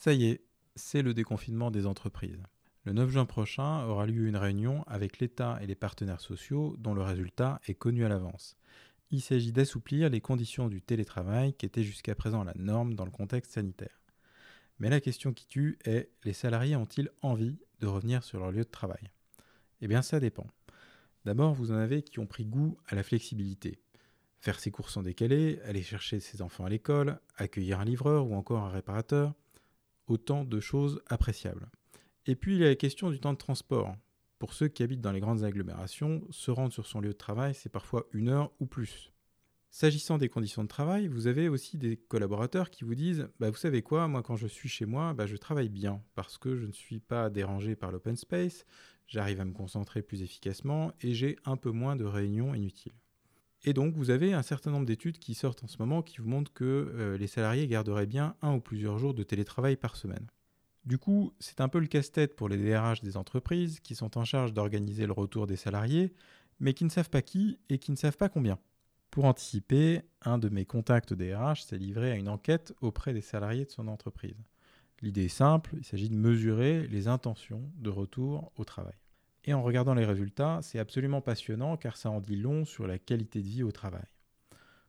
Ça y est, c'est le déconfinement des entreprises. Le 9 juin prochain aura lieu une réunion avec l'État et les partenaires sociaux dont le résultat est connu à l'avance. Il s'agit d'assouplir les conditions du télétravail qui étaient jusqu'à présent la norme dans le contexte sanitaire. Mais la question qui tue est les salariés ont-ils envie de revenir sur leur lieu de travail? Eh bien ça dépend. D'abord, vous en avez qui ont pris goût à la flexibilité. Faire ses courses en décalé, aller chercher ses enfants à l'école, accueillir un livreur ou encore un réparateur, autant de choses appréciables. Et puis il y a la question du temps de transport. Pour ceux qui habitent dans les grandes agglomérations, se rendre sur son lieu de travail, c'est parfois une heure ou plus. S'agissant des conditions de travail, vous avez aussi des collaborateurs qui vous disent bah, Vous savez quoi, moi quand je suis chez moi, bah, je travaille bien parce que je ne suis pas dérangé par l'open space, j'arrive à me concentrer plus efficacement et j'ai un peu moins de réunions inutiles. Et donc vous avez un certain nombre d'études qui sortent en ce moment qui vous montrent que euh, les salariés garderaient bien un ou plusieurs jours de télétravail par semaine. Du coup, c'est un peu le casse-tête pour les DRH des entreprises qui sont en charge d'organiser le retour des salariés, mais qui ne savent pas qui et qui ne savent pas combien. Pour anticiper, un de mes contacts DRH s'est livré à une enquête auprès des salariés de son entreprise. L'idée est simple, il s'agit de mesurer les intentions de retour au travail. Et en regardant les résultats, c'est absolument passionnant car ça en dit long sur la qualité de vie au travail.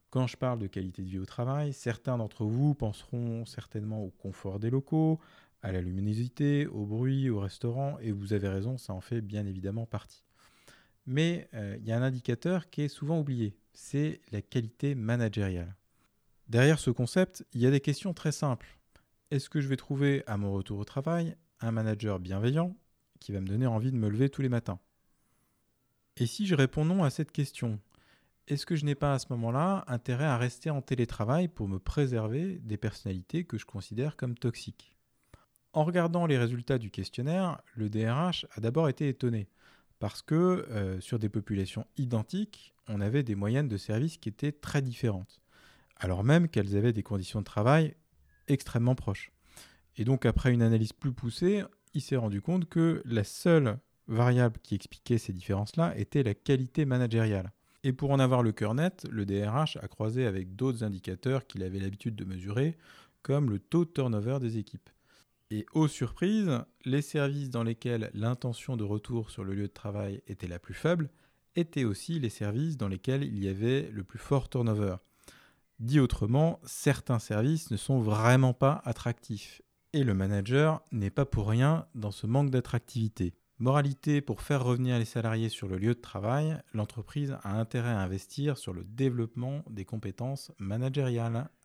Quand je parle de qualité de vie au travail, certains d'entre vous penseront certainement au confort des locaux, à la luminosité, au bruit, au restaurant, et vous avez raison, ça en fait bien évidemment partie. Mais euh, il y a un indicateur qui est souvent oublié, c'est la qualité managériale. Derrière ce concept, il y a des questions très simples. Est-ce que je vais trouver à mon retour au travail un manager bienveillant qui va me donner envie de me lever tous les matins Et si je réponds non à cette question, est-ce que je n'ai pas à ce moment-là intérêt à rester en télétravail pour me préserver des personnalités que je considère comme toxiques? En regardant les résultats du questionnaire, le DRH a d'abord été étonné parce que euh, sur des populations identiques, on avait des moyennes de services qui étaient très différentes, alors même qu'elles avaient des conditions de travail extrêmement proches. Et donc après une analyse plus poussée, il s'est rendu compte que la seule variable qui expliquait ces différences-là était la qualité managériale. Et pour en avoir le cœur net, le DRH a croisé avec d'autres indicateurs qu'il avait l'habitude de mesurer, comme le taux de turnover des équipes. Et aux surprises, les services dans lesquels l'intention de retour sur le lieu de travail était la plus faible étaient aussi les services dans lesquels il y avait le plus fort turnover. Dit autrement, certains services ne sont vraiment pas attractifs. Et le manager n'est pas pour rien dans ce manque d'attractivité. Moralité, pour faire revenir les salariés sur le lieu de travail, l'entreprise a intérêt à investir sur le développement des compétences managériales.